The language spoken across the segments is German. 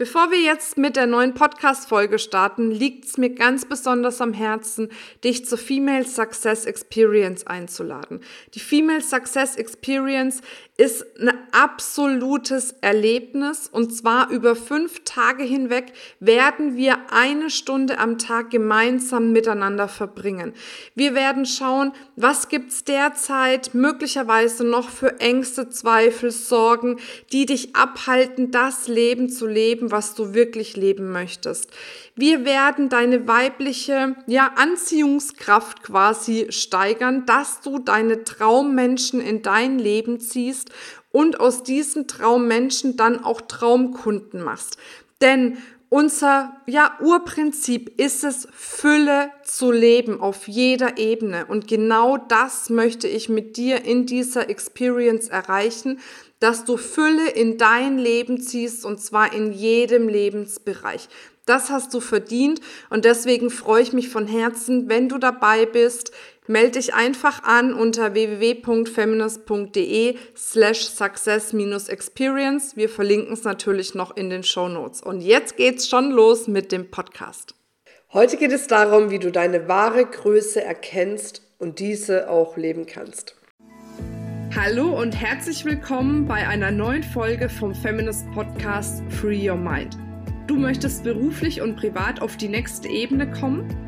Bevor wir jetzt mit der neuen Podcast-Folge starten, liegt es mir ganz besonders am Herzen, dich zur Female Success Experience einzuladen. Die Female Success Experience ist ein absolutes Erlebnis und zwar über fünf Tage hinweg werden wir eine Stunde am Tag gemeinsam miteinander verbringen. Wir werden schauen, was gibt's derzeit möglicherweise noch für Ängste, Zweifel, Sorgen, die dich abhalten, das Leben zu leben, was du wirklich leben möchtest. Wir werden deine weibliche ja, Anziehungskraft quasi steigern, dass du deine Traummenschen in dein Leben ziehst und aus diesen Traummenschen dann auch Traumkunden machst. Denn unser ja, Urprinzip ist es, Fülle zu leben auf jeder Ebene. Und genau das möchte ich mit dir in dieser Experience erreichen, dass du Fülle in dein Leben ziehst und zwar in jedem Lebensbereich. Das hast du verdient und deswegen freue ich mich von Herzen, wenn du dabei bist. Melde dich einfach an unter www.feminist.de slash success-experience. Wir verlinken es natürlich noch in den Show Notes. Und jetzt geht's schon los mit dem Podcast. Heute geht es darum, wie du deine wahre Größe erkennst und diese auch leben kannst. Hallo und herzlich willkommen bei einer neuen Folge vom Feminist Podcast Free Your Mind. Du möchtest beruflich und privat auf die nächste Ebene kommen?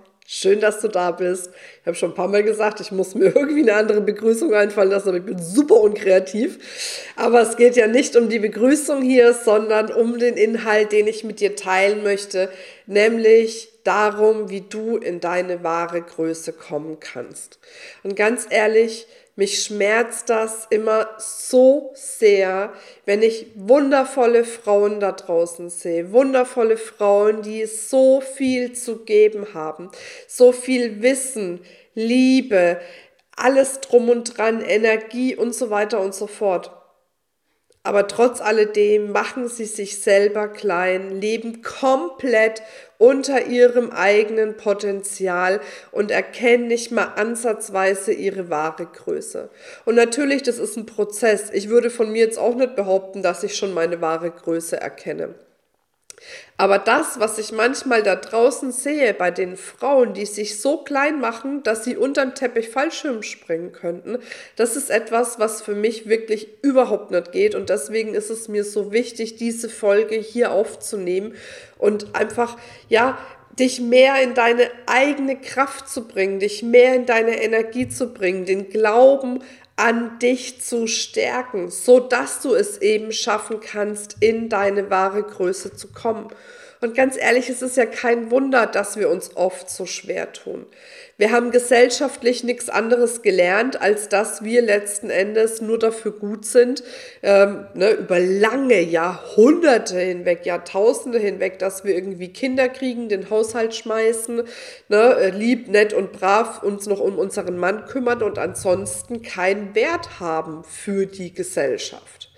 Schön, dass du da bist. Ich habe schon ein paar Mal gesagt, ich muss mir irgendwie eine andere Begrüßung einfallen lassen, aber ich bin super unkreativ. Aber es geht ja nicht um die Begrüßung hier, sondern um den Inhalt, den ich mit dir teilen möchte, nämlich darum, wie du in deine wahre Größe kommen kannst. Und ganz ehrlich, mich schmerzt das immer so sehr, wenn ich wundervolle Frauen da draußen sehe. Wundervolle Frauen, die so viel zu geben haben. So viel Wissen, Liebe, alles drum und dran, Energie und so weiter und so fort. Aber trotz alledem machen sie sich selber klein, leben komplett unter ihrem eigenen Potenzial und erkennen nicht mal ansatzweise ihre wahre Größe. Und natürlich, das ist ein Prozess. Ich würde von mir jetzt auch nicht behaupten, dass ich schon meine wahre Größe erkenne. Aber das, was ich manchmal da draußen sehe bei den Frauen, die sich so klein machen, dass sie unterm Teppich Fallschirm springen könnten, das ist etwas, was für mich wirklich überhaupt nicht geht. Und deswegen ist es mir so wichtig, diese Folge hier aufzunehmen und einfach, ja, dich mehr in deine eigene Kraft zu bringen, dich mehr in deine Energie zu bringen, den Glauben an dich zu stärken, so dass du es eben schaffen kannst, in deine wahre Größe zu kommen. Und ganz ehrlich, es ist ja kein Wunder, dass wir uns oft so schwer tun. Wir haben gesellschaftlich nichts anderes gelernt, als dass wir letzten Endes nur dafür gut sind, ähm, ne, über lange Jahrhunderte hinweg, Jahrtausende hinweg, dass wir irgendwie Kinder kriegen, den Haushalt schmeißen, ne, äh, lieb, nett und brav uns noch um unseren Mann kümmern und ansonsten keinen Wert haben für die Gesellschaft.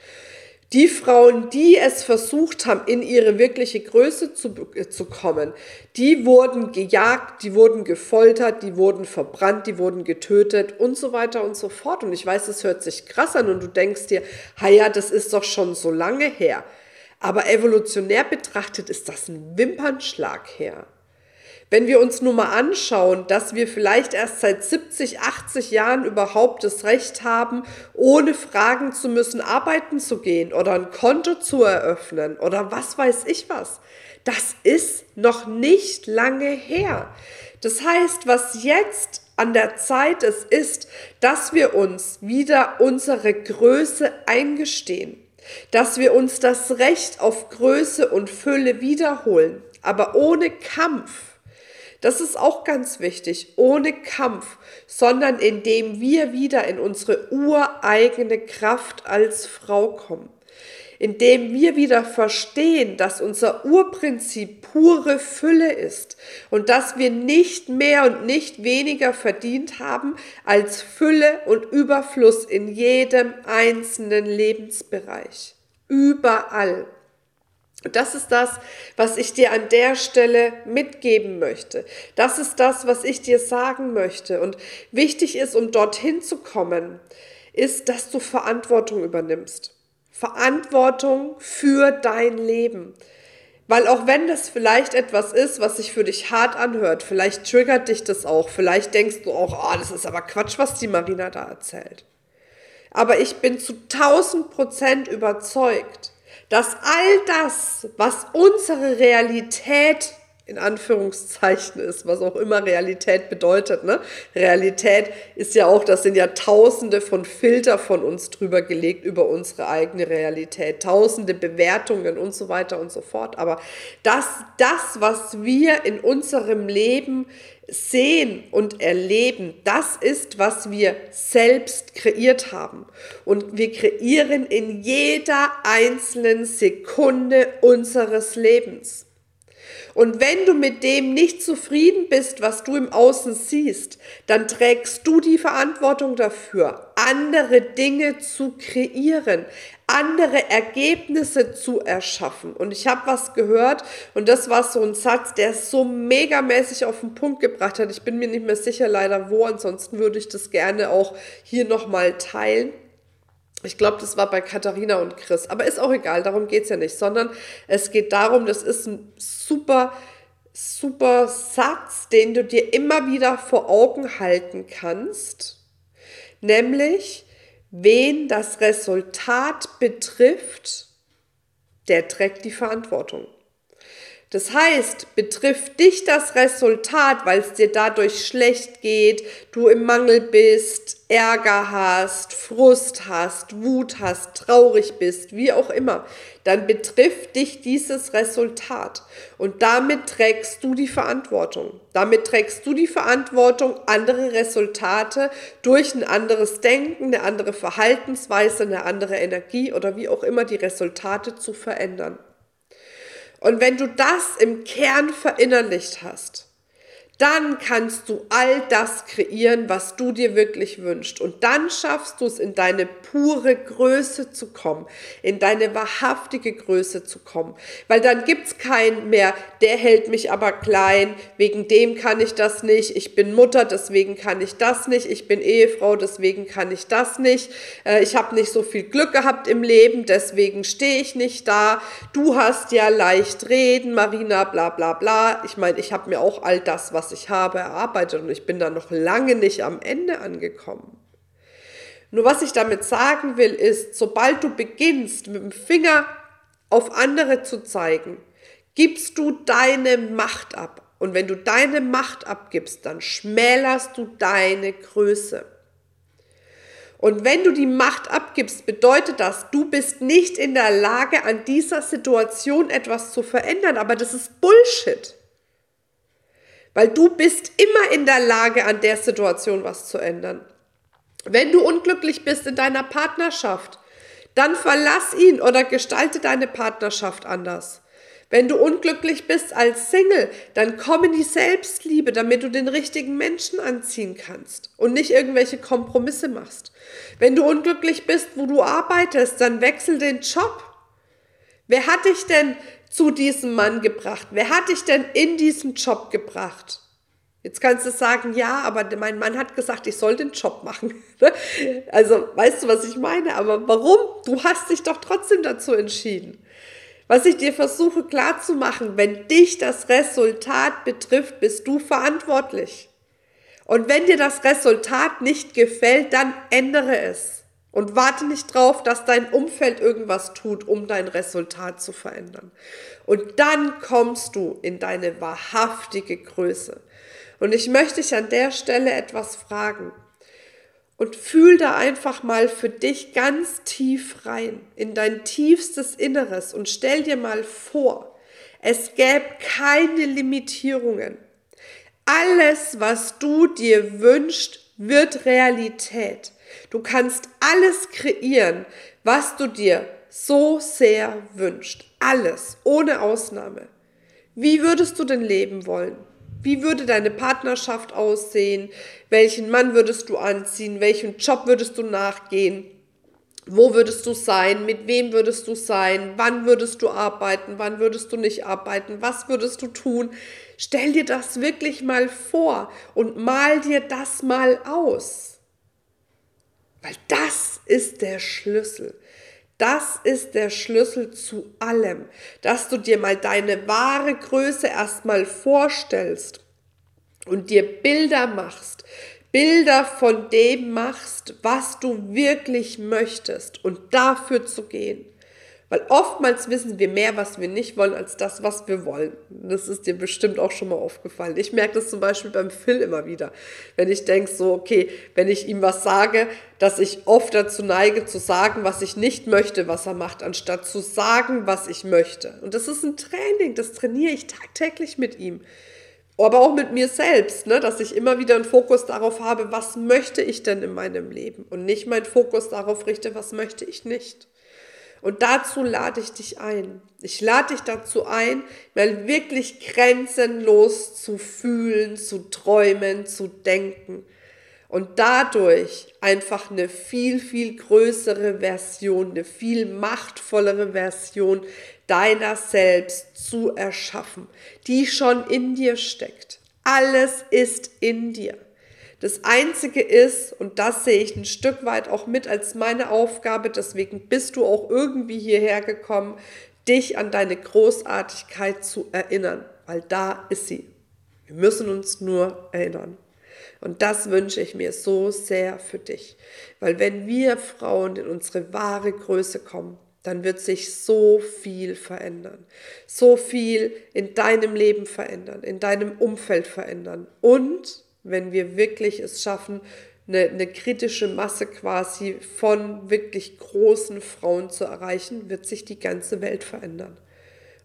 Die Frauen, die es versucht haben, in ihre wirkliche Größe zu, äh, zu kommen, die wurden gejagt, die wurden gefoltert, die wurden verbrannt, die wurden getötet und so weiter und so fort. Und ich weiß, es hört sich krass an und du denkst dir, ja, das ist doch schon so lange her. Aber evolutionär betrachtet ist das ein Wimpernschlag her. Wenn wir uns nur mal anschauen, dass wir vielleicht erst seit 70, 80 Jahren überhaupt das Recht haben, ohne fragen zu müssen, arbeiten zu gehen oder ein Konto zu eröffnen oder was weiß ich was. Das ist noch nicht lange her. Das heißt, was jetzt an der Zeit ist, ist, dass wir uns wieder unsere Größe eingestehen, dass wir uns das Recht auf Größe und Fülle wiederholen, aber ohne Kampf das ist auch ganz wichtig, ohne Kampf, sondern indem wir wieder in unsere ureigene Kraft als Frau kommen. Indem wir wieder verstehen, dass unser Urprinzip pure Fülle ist und dass wir nicht mehr und nicht weniger verdient haben als Fülle und Überfluss in jedem einzelnen Lebensbereich. Überall. Das ist das, was ich dir an der Stelle mitgeben möchte. Das ist das, was ich dir sagen möchte. Und wichtig ist, um dorthin zu kommen, ist, dass du Verantwortung übernimmst. Verantwortung für dein Leben. Weil auch wenn das vielleicht etwas ist, was sich für dich hart anhört, vielleicht triggert dich das auch, vielleicht denkst du auch, oh, das ist aber Quatsch, was die Marina da erzählt. Aber ich bin zu 1000 Prozent überzeugt, dass all das, was unsere Realität in Anführungszeichen ist, was auch immer Realität bedeutet. Ne? Realität ist ja auch, das sind ja tausende von Filter von uns drüber gelegt über unsere eigene Realität, tausende Bewertungen und so weiter und so fort. Aber das, das, was wir in unserem Leben sehen und erleben, das ist, was wir selbst kreiert haben. Und wir kreieren in jeder einzelnen Sekunde unseres Lebens. Und wenn du mit dem nicht zufrieden bist, was du im Außen siehst, dann trägst du die Verantwortung dafür, andere Dinge zu kreieren, andere Ergebnisse zu erschaffen. Und ich habe was gehört und das war so ein Satz, der es so megamäßig auf den Punkt gebracht hat. Ich bin mir nicht mehr sicher leider wo, ansonsten würde ich das gerne auch hier nochmal teilen. Ich glaube, das war bei Katharina und Chris. Aber ist auch egal, darum geht es ja nicht, sondern es geht darum, das ist ein super, super Satz, den du dir immer wieder vor Augen halten kannst. Nämlich, wen das Resultat betrifft, der trägt die Verantwortung. Das heißt, betrifft dich das Resultat, weil es dir dadurch schlecht geht, du im Mangel bist, Ärger hast, Frust hast, Wut hast, traurig bist, wie auch immer, dann betrifft dich dieses Resultat. Und damit trägst du die Verantwortung. Damit trägst du die Verantwortung, andere Resultate durch ein anderes Denken, eine andere Verhaltensweise, eine andere Energie oder wie auch immer die Resultate zu verändern. Und wenn du das im Kern verinnerlicht hast, dann kannst du all das kreieren, was du dir wirklich wünschst. Und dann schaffst du es, in deine pure Größe zu kommen, in deine wahrhaftige Größe zu kommen. Weil dann gibt's keinen mehr, der hält mich aber klein, wegen dem kann ich das nicht. Ich bin Mutter, deswegen kann ich das nicht. Ich bin Ehefrau, deswegen kann ich das nicht. Äh, ich habe nicht so viel Glück gehabt im Leben, deswegen stehe ich nicht da. Du hast ja leicht reden, Marina, bla bla bla. Ich meine, ich habe mir auch all das, was was ich habe, erarbeitet und ich bin da noch lange nicht am Ende angekommen. Nur was ich damit sagen will, ist, sobald du beginnst, mit dem Finger auf andere zu zeigen, gibst du deine Macht ab. Und wenn du deine Macht abgibst, dann schmälerst du deine Größe. Und wenn du die Macht abgibst, bedeutet das, du bist nicht in der Lage, an dieser Situation etwas zu verändern. Aber das ist Bullshit. Weil du bist immer in der Lage, an der Situation was zu ändern. Wenn du unglücklich bist in deiner Partnerschaft, dann verlass ihn oder gestalte deine Partnerschaft anders. Wenn du unglücklich bist als Single, dann komm in die Selbstliebe, damit du den richtigen Menschen anziehen kannst und nicht irgendwelche Kompromisse machst. Wenn du unglücklich bist, wo du arbeitest, dann wechsel den Job. Wer hat dich denn zu diesem Mann gebracht? Wer hat dich denn in diesen Job gebracht? Jetzt kannst du sagen, ja, aber mein Mann hat gesagt, ich soll den Job machen. Ne? also, weißt du, was ich meine? Aber warum? Du hast dich doch trotzdem dazu entschieden. Was ich dir versuche klarzumachen, wenn dich das Resultat betrifft, bist du verantwortlich. Und wenn dir das Resultat nicht gefällt, dann ändere es. Und warte nicht drauf, dass dein Umfeld irgendwas tut, um dein Resultat zu verändern. Und dann kommst du in deine wahrhaftige Größe. Und ich möchte dich an der Stelle etwas fragen. Und fühl da einfach mal für dich ganz tief rein, in dein tiefstes Inneres und stell dir mal vor, es gäbe keine Limitierungen. Alles, was du dir wünschst, wird Realität. Du kannst alles kreieren, was du dir so sehr wünschst. Alles, ohne Ausnahme. Wie würdest du denn leben wollen? Wie würde deine Partnerschaft aussehen? Welchen Mann würdest du anziehen? Welchen Job würdest du nachgehen? Wo würdest du sein? Mit wem würdest du sein? Wann würdest du arbeiten? Wann würdest du nicht arbeiten? Was würdest du tun? Stell dir das wirklich mal vor und mal dir das mal aus. Weil das ist der Schlüssel. Das ist der Schlüssel zu allem, dass du dir mal deine wahre Größe erstmal vorstellst und dir Bilder machst, Bilder von dem machst, was du wirklich möchtest und dafür zu gehen. Weil oftmals wissen wir mehr, was wir nicht wollen, als das, was wir wollen. Das ist dir bestimmt auch schon mal aufgefallen. Ich merke das zum Beispiel beim Phil immer wieder. Wenn ich denke, so, okay, wenn ich ihm was sage, dass ich oft dazu neige, zu sagen, was ich nicht möchte, was er macht, anstatt zu sagen, was ich möchte. Und das ist ein Training, das trainiere ich tagtäglich mit ihm aber auch mit mir selbst, ne, dass ich immer wieder einen Fokus darauf habe, was möchte ich denn in meinem Leben und nicht meinen Fokus darauf richte, was möchte ich nicht. Und dazu lade ich dich ein. Ich lade dich dazu ein, mal wirklich grenzenlos zu fühlen, zu träumen, zu denken und dadurch einfach eine viel, viel größere Version, eine viel machtvollere Version deiner selbst zu erschaffen, die schon in dir steckt. Alles ist in dir. Das Einzige ist, und das sehe ich ein Stück weit auch mit als meine Aufgabe, deswegen bist du auch irgendwie hierher gekommen, dich an deine Großartigkeit zu erinnern, weil da ist sie. Wir müssen uns nur erinnern. Und das wünsche ich mir so sehr für dich. Weil wenn wir Frauen in unsere wahre Größe kommen, dann wird sich so viel verändern. So viel in deinem Leben verändern, in deinem Umfeld verändern. Und wenn wir wirklich es schaffen, eine, eine, kritische Masse quasi von wirklich großen Frauen zu erreichen, wird sich die ganze Welt verändern.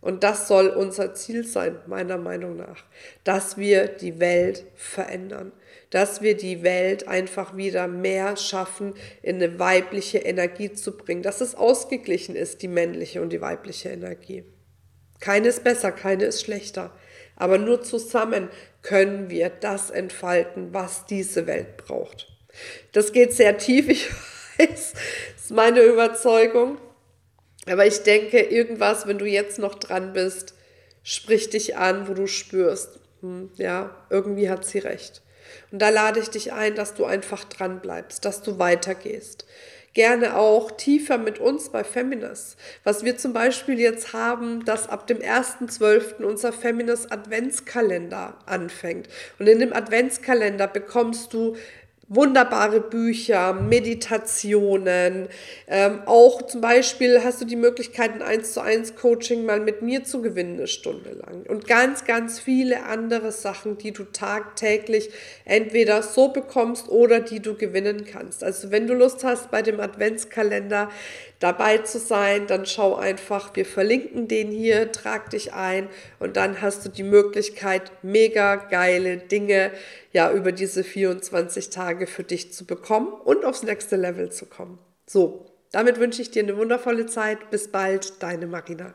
Und das soll unser Ziel sein, meiner Meinung nach, dass wir die Welt verändern, dass wir die Welt einfach wieder mehr schaffen, in eine weibliche Energie zu bringen, dass es ausgeglichen ist, die männliche und die weibliche Energie. Keine ist besser, keine ist schlechter, aber nur zusammen können wir das entfalten, was diese Welt braucht. Das geht sehr tief, ich weiß, das ist meine Überzeugung. Aber ich denke, irgendwas, wenn du jetzt noch dran bist, sprich dich an, wo du spürst. Hm, ja, irgendwie hat sie recht. Und da lade ich dich ein, dass du einfach dran bleibst, dass du weitergehst. Gerne auch tiefer mit uns bei Feminist. Was wir zum Beispiel jetzt haben, dass ab dem 1.12. unser Feminist Adventskalender anfängt. Und in dem Adventskalender bekommst du wunderbare Bücher, Meditationen. Ähm, auch zum Beispiel hast du die Möglichkeit, ein 1 zu 1 Coaching mal mit mir zu gewinnen, eine Stunde lang. Und ganz, ganz viele andere Sachen, die du tagtäglich entweder so bekommst oder die du gewinnen kannst. Also wenn du Lust hast, bei dem Adventskalender dabei zu sein, dann schau einfach, wir verlinken den hier, trag dich ein und dann hast du die Möglichkeit, mega geile Dinge ja über diese 24 Tage für dich zu bekommen und aufs nächste Level zu kommen. So, damit wünsche ich dir eine wundervolle Zeit. Bis bald, deine Marina.